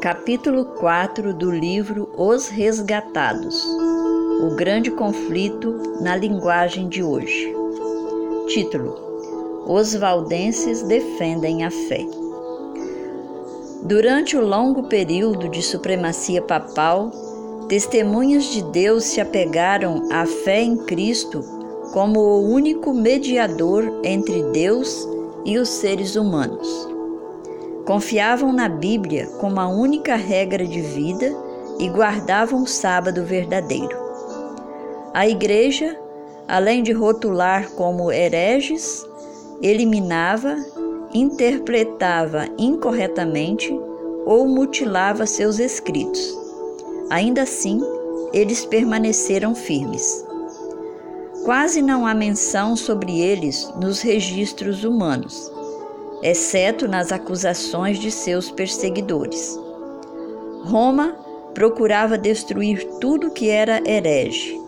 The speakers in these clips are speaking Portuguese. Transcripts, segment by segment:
Capítulo 4 do livro Os Resgatados O Grande Conflito na Linguagem de Hoje. Título: Os Valdenses defendem a fé. Durante o longo período de supremacia papal, testemunhas de Deus se apegaram à fé em Cristo como o único mediador entre Deus e os seres humanos. Confiavam na Bíblia como a única regra de vida e guardavam o sábado verdadeiro. A Igreja, além de rotular como hereges, eliminava, interpretava incorretamente ou mutilava seus escritos. Ainda assim, eles permaneceram firmes. Quase não há menção sobre eles nos registros humanos, exceto nas acusações de seus perseguidores. Roma procurava destruir tudo que era herege,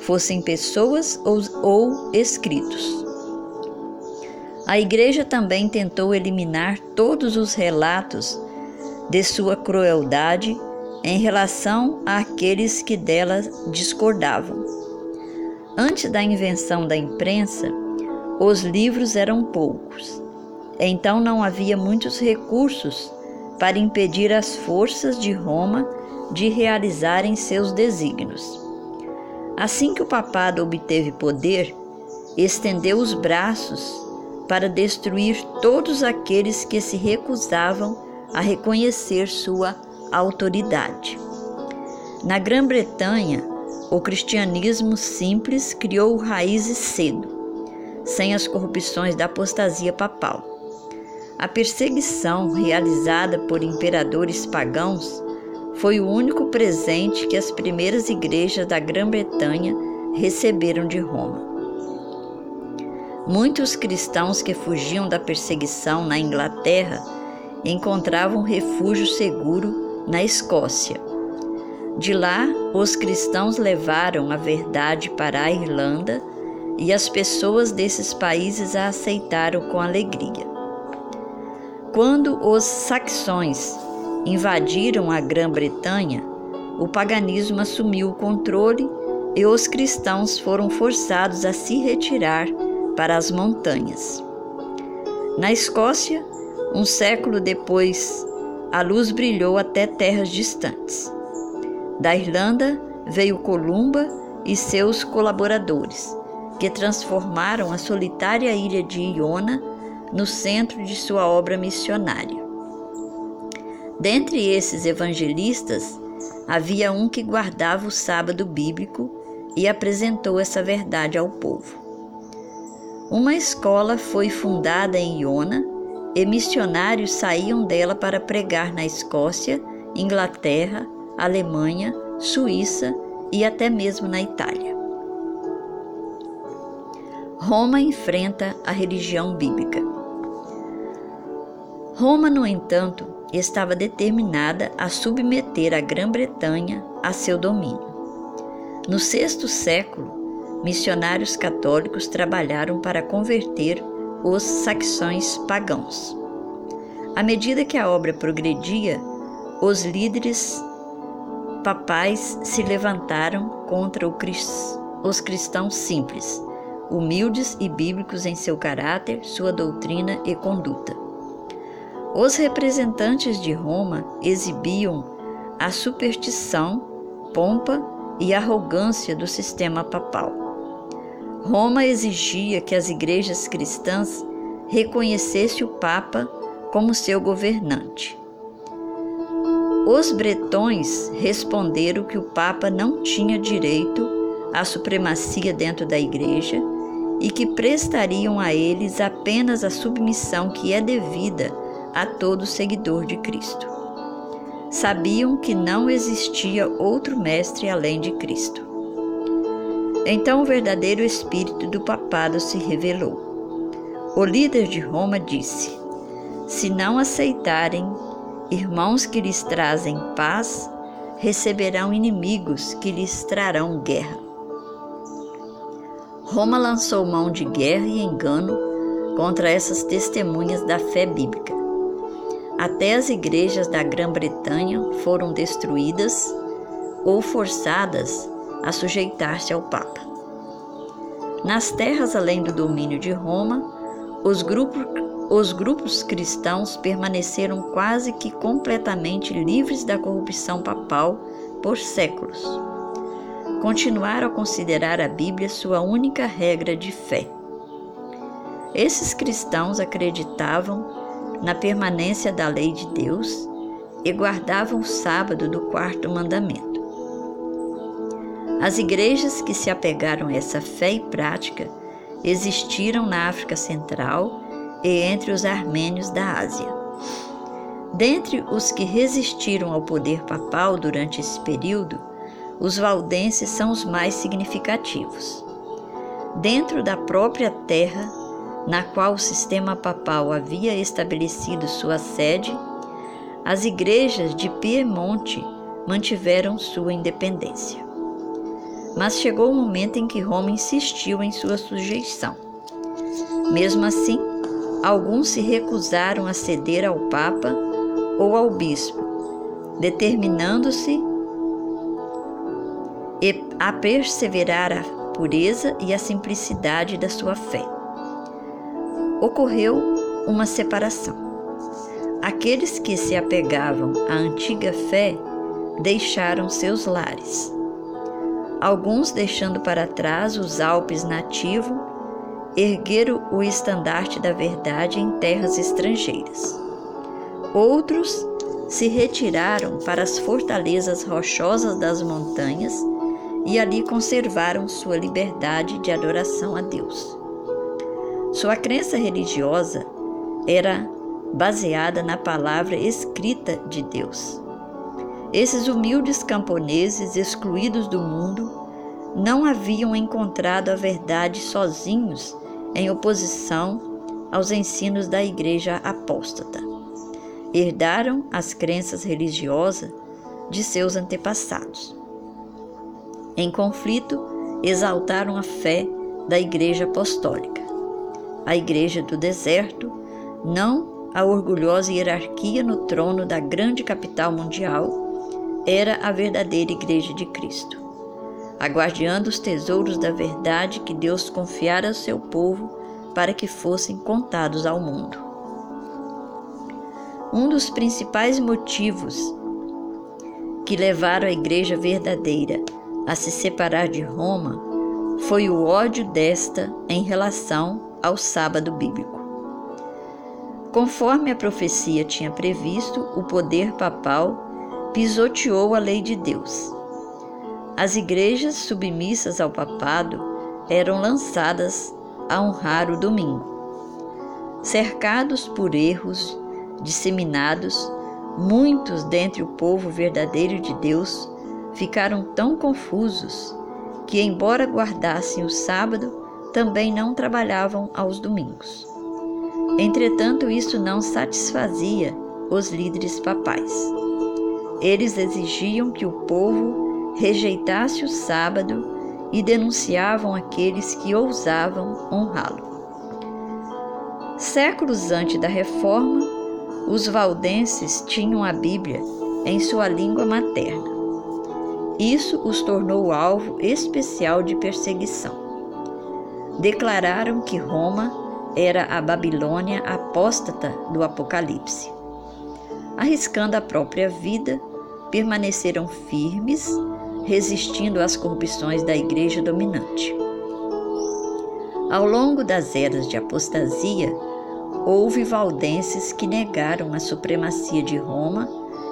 fossem pessoas ou, ou escritos. A Igreja também tentou eliminar todos os relatos de sua crueldade em relação àqueles que dela discordavam. Antes da invenção da imprensa, os livros eram poucos. Então não havia muitos recursos para impedir as forças de Roma de realizarem seus desígnios. Assim que o papado obteve poder, estendeu os braços para destruir todos aqueles que se recusavam a reconhecer sua autoridade. Na Grã-Bretanha, o cristianismo simples criou raízes cedo, sem as corrupções da apostasia papal. A perseguição realizada por imperadores pagãos foi o único presente que as primeiras igrejas da Grã-Bretanha receberam de Roma. Muitos cristãos que fugiam da perseguição na Inglaterra encontravam refúgio seguro na Escócia de lá, os cristãos levaram a verdade para a Irlanda e as pessoas desses países a aceitaram com alegria. Quando os saxões invadiram a Grã-Bretanha, o paganismo assumiu o controle e os cristãos foram forçados a se retirar para as montanhas. Na Escócia, um século depois, a luz brilhou até terras distantes. Da Irlanda veio Columba e seus colaboradores, que transformaram a solitária ilha de Iona no centro de sua obra missionária. Dentre esses evangelistas, havia um que guardava o sábado bíblico e apresentou essa verdade ao povo. Uma escola foi fundada em Iona e missionários saíam dela para pregar na Escócia, Inglaterra, Alemanha, Suíça e até mesmo na Itália. Roma enfrenta a religião bíblica. Roma, no entanto, estava determinada a submeter a Grã-Bretanha a seu domínio. No sexto século, missionários católicos trabalharam para converter os saxões pagãos. À medida que a obra progredia, os líderes papais se levantaram contra os cristãos simples, humildes e bíblicos em seu caráter, sua doutrina e conduta. Os representantes de Roma exibiam a superstição, pompa e arrogância do sistema papal. Roma exigia que as igrejas cristãs reconhecessem o Papa como seu governante. Os bretões responderam que o Papa não tinha direito à supremacia dentro da Igreja e que prestariam a eles apenas a submissão que é devida a todo seguidor de Cristo. Sabiam que não existia outro mestre além de Cristo. Então o verdadeiro espírito do papado se revelou. O líder de Roma disse: Se não aceitarem Irmãos que lhes trazem paz receberão inimigos que lhes trarão guerra. Roma lançou mão de guerra e engano contra essas testemunhas da fé bíblica. até as igrejas da Grã-Bretanha foram destruídas ou forçadas a sujeitar-se ao Papa. Nas terras além do domínio de Roma, os grupos, os grupos cristãos permaneceram quase que completamente livres da corrupção papal por séculos. Continuaram a considerar a Bíblia sua única regra de fé. Esses cristãos acreditavam na permanência da lei de Deus e guardavam o sábado do quarto mandamento. As igrejas que se apegaram a essa fé e prática existiram na África Central e entre os armênios da Ásia. Dentre os que resistiram ao poder papal durante esse período, os valdenses são os mais significativos. Dentro da própria terra na qual o sistema papal havia estabelecido sua sede, as igrejas de Piemonte mantiveram sua independência. Mas chegou o momento em que Roma insistiu em sua sujeição. Mesmo assim, alguns se recusaram a ceder ao Papa ou ao Bispo, determinando-se a perseverar a pureza e a simplicidade da sua fé. Ocorreu uma separação. Aqueles que se apegavam à antiga fé deixaram seus lares Alguns, deixando para trás os Alpes nativos, ergueram o estandarte da verdade em terras estrangeiras. Outros se retiraram para as fortalezas rochosas das montanhas e ali conservaram sua liberdade de adoração a Deus. Sua crença religiosa era baseada na palavra escrita de Deus. Esses humildes camponeses excluídos do mundo não haviam encontrado a verdade sozinhos em oposição aos ensinos da Igreja apóstata. Herdaram as crenças religiosas de seus antepassados. Em conflito, exaltaram a fé da Igreja Apostólica, a Igreja do Deserto, não a orgulhosa hierarquia no trono da grande capital mundial era a verdadeira Igreja de Cristo, aguardando os tesouros da verdade que Deus confiara ao seu povo para que fossem contados ao mundo. Um dos principais motivos que levaram a Igreja verdadeira a se separar de Roma foi o ódio desta em relação ao sábado bíblico. Conforme a profecia tinha previsto, o poder papal pisoteou a lei de Deus. As igrejas submissas ao papado eram lançadas a honrar o domingo. Cercados por erros disseminados, muitos dentre o povo verdadeiro de Deus ficaram tão confusos que, embora guardassem o sábado, também não trabalhavam aos domingos. Entretanto, isso não satisfazia os líderes papais. Eles exigiam que o povo rejeitasse o sábado e denunciavam aqueles que ousavam honrá-lo. Séculos antes da reforma, os valdenses tinham a Bíblia em sua língua materna. Isso os tornou alvo especial de perseguição. Declararam que Roma era a Babilônia apóstata do Apocalipse arriscando a própria vida, permaneceram firmes, resistindo às corrupções da igreja dominante. Ao longo das eras de apostasia, houve valdenses que negaram a supremacia de Roma,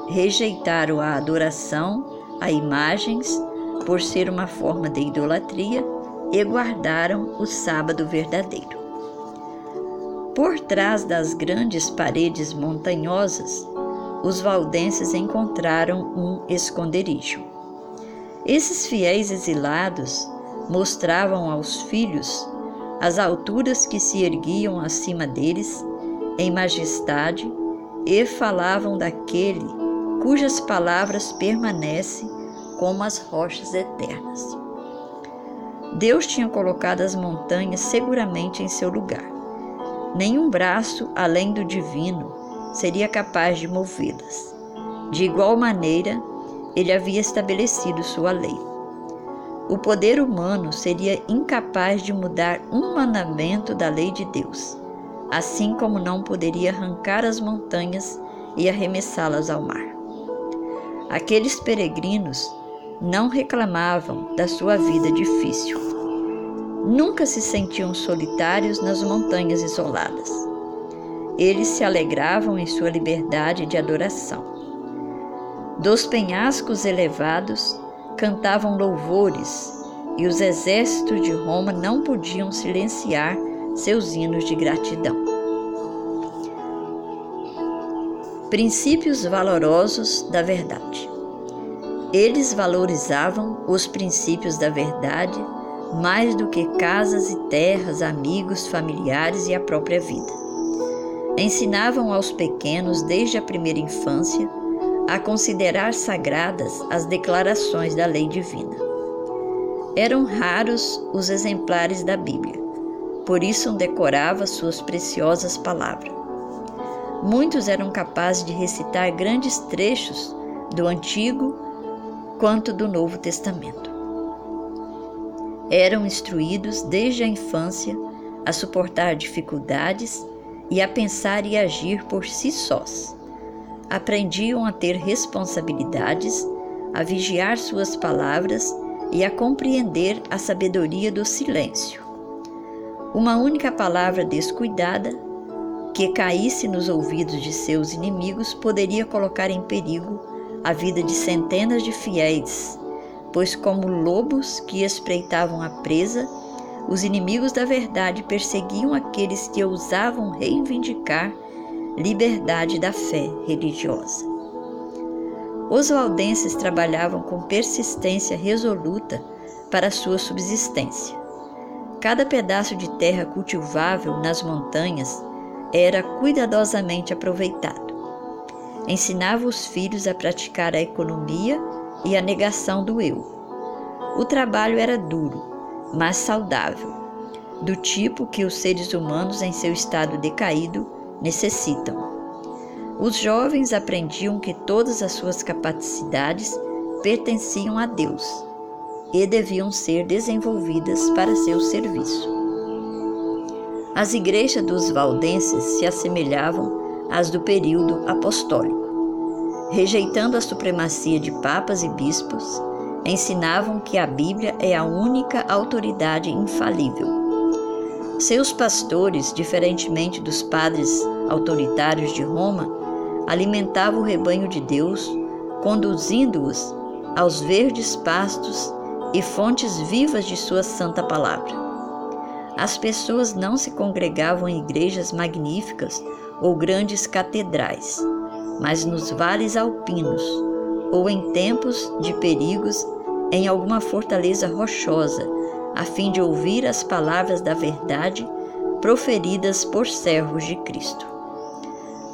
rejeitaram a adoração a imagens por ser uma forma de idolatria e guardaram o sábado verdadeiro. Por trás das grandes paredes montanhosas, os valdenses encontraram um esconderijo. Esses fiéis exilados mostravam aos filhos as alturas que se erguiam acima deles em majestade e falavam daquele cujas palavras permanecem como as rochas eternas. Deus tinha colocado as montanhas seguramente em seu lugar. Nenhum braço além do divino seria capaz de movê-las. De igual maneira, ele havia estabelecido sua lei. O poder humano seria incapaz de mudar um mandamento da lei de Deus, assim como não poderia arrancar as montanhas e arremessá-las ao mar. Aqueles peregrinos não reclamavam da sua vida difícil. Nunca se sentiam solitários nas montanhas isoladas. Eles se alegravam em sua liberdade de adoração. Dos penhascos elevados cantavam louvores, e os exércitos de Roma não podiam silenciar seus hinos de gratidão. Princípios valorosos da verdade. Eles valorizavam os princípios da verdade mais do que casas e terras, amigos, familiares e a própria vida. Ensinavam aos pequenos desde a primeira infância a considerar sagradas as declarações da lei divina. Eram raros os exemplares da Bíblia, por isso decorava suas preciosas palavras. Muitos eram capazes de recitar grandes trechos do Antigo quanto do Novo Testamento. Eram instruídos desde a infância a suportar dificuldades e a pensar e agir por si sós aprendiam a ter responsabilidades, a vigiar suas palavras e a compreender a sabedoria do silêncio. Uma única palavra descuidada que caísse nos ouvidos de seus inimigos poderia colocar em perigo a vida de centenas de fiéis, pois, como lobos que espreitavam a presa, os inimigos da verdade perseguiam aqueles que ousavam reivindicar liberdade da fé religiosa. Os valdenses trabalhavam com persistência resoluta para sua subsistência. Cada pedaço de terra cultivável nas montanhas era cuidadosamente aproveitado. Ensinava os filhos a praticar a economia e a negação do eu. O trabalho era duro, mas saudável, do tipo que os seres humanos, em seu estado decaído, necessitam. Os jovens aprendiam que todas as suas capacidades pertenciam a Deus e deviam ser desenvolvidas para seu serviço. As igrejas dos valdenses se assemelhavam às do período apostólico. Rejeitando a supremacia de papas e bispos, ensinavam que a Bíblia é a única autoridade infalível seus pastores, diferentemente dos padres autoritários de Roma, alimentavam o rebanho de Deus, conduzindo-os aos verdes pastos e fontes vivas de sua santa palavra. As pessoas não se congregavam em igrejas magníficas ou grandes catedrais, mas nos vales alpinos ou em tempos de perigos em alguma fortaleza rochosa a fim de ouvir as palavras da verdade proferidas por servos de Cristo.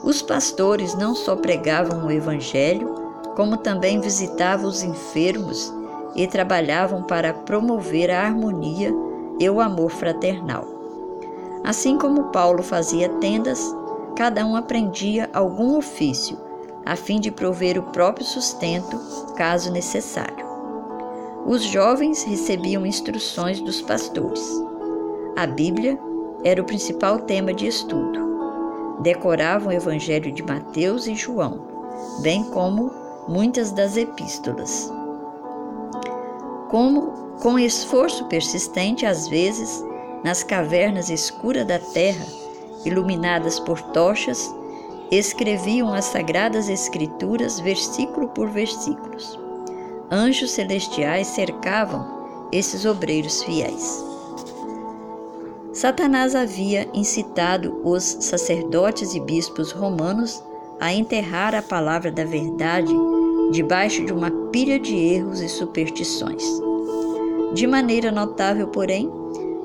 Os pastores não só pregavam o Evangelho, como também visitavam os enfermos e trabalhavam para promover a harmonia e o amor fraternal. Assim como Paulo fazia tendas, cada um aprendia algum ofício, a fim de prover o próprio sustento, caso necessário. Os jovens recebiam instruções dos pastores. A Bíblia era o principal tema de estudo. Decoravam o Evangelho de Mateus e João, bem como muitas das epístolas. Como, com esforço persistente, às vezes, nas cavernas escuras da terra, iluminadas por tochas, escreviam as sagradas Escrituras versículo por versículos anjos celestiais cercavam esses obreiros fiéis. Satanás havia incitado os sacerdotes e bispos romanos a enterrar a palavra da verdade debaixo de uma pilha de erros e superstições. De maneira notável, porém,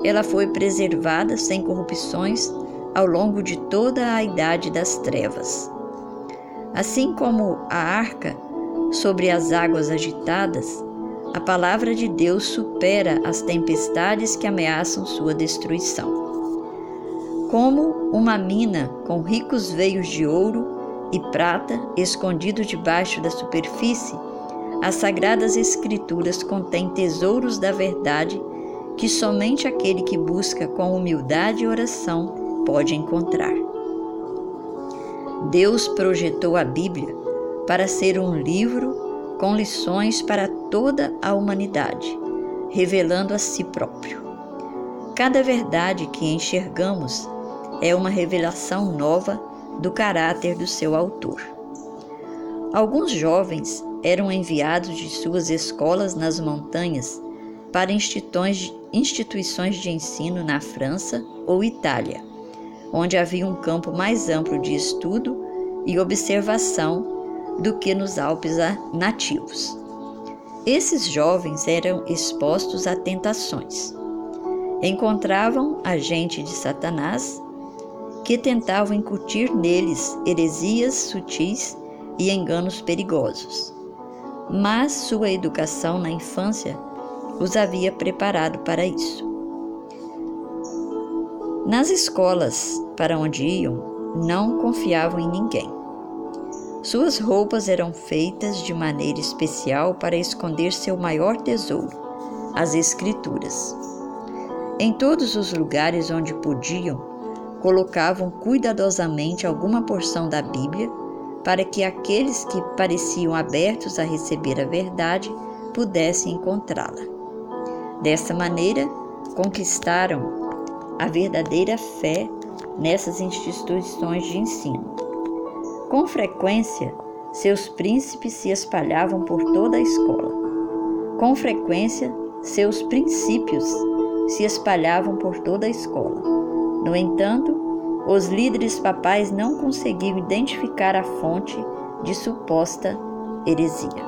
ela foi preservada sem corrupções ao longo de toda a idade das trevas. Assim como a arca sobre as águas agitadas, a palavra de Deus supera as tempestades que ameaçam sua destruição. Como uma mina com ricos veios de ouro e prata, escondido debaixo da superfície, as sagradas Escrituras contêm tesouros da verdade que somente aquele que busca com humildade e oração pode encontrar. Deus projetou a Bíblia para ser um livro com lições para toda a humanidade, revelando a si próprio. Cada verdade que enxergamos é uma revelação nova do caráter do seu autor. Alguns jovens eram enviados de suas escolas nas montanhas para instituições de ensino na França ou Itália, onde havia um campo mais amplo de estudo e observação do que nos Alpes nativos. Esses jovens eram expostos a tentações. Encontravam agente de Satanás que tentavam incutir neles heresias sutis e enganos perigosos. Mas sua educação na infância os havia preparado para isso. Nas escolas para onde iam, não confiavam em ninguém. Suas roupas eram feitas de maneira especial para esconder seu maior tesouro, as Escrituras. Em todos os lugares onde podiam, colocavam cuidadosamente alguma porção da Bíblia para que aqueles que pareciam abertos a receber a verdade pudessem encontrá-la. Dessa maneira, conquistaram a verdadeira fé nessas instituições de ensino. Com frequência, seus príncipes se espalhavam por toda a escola. Com frequência, seus princípios se espalhavam por toda a escola. No entanto, os líderes papais não conseguiam identificar a fonte de suposta heresia.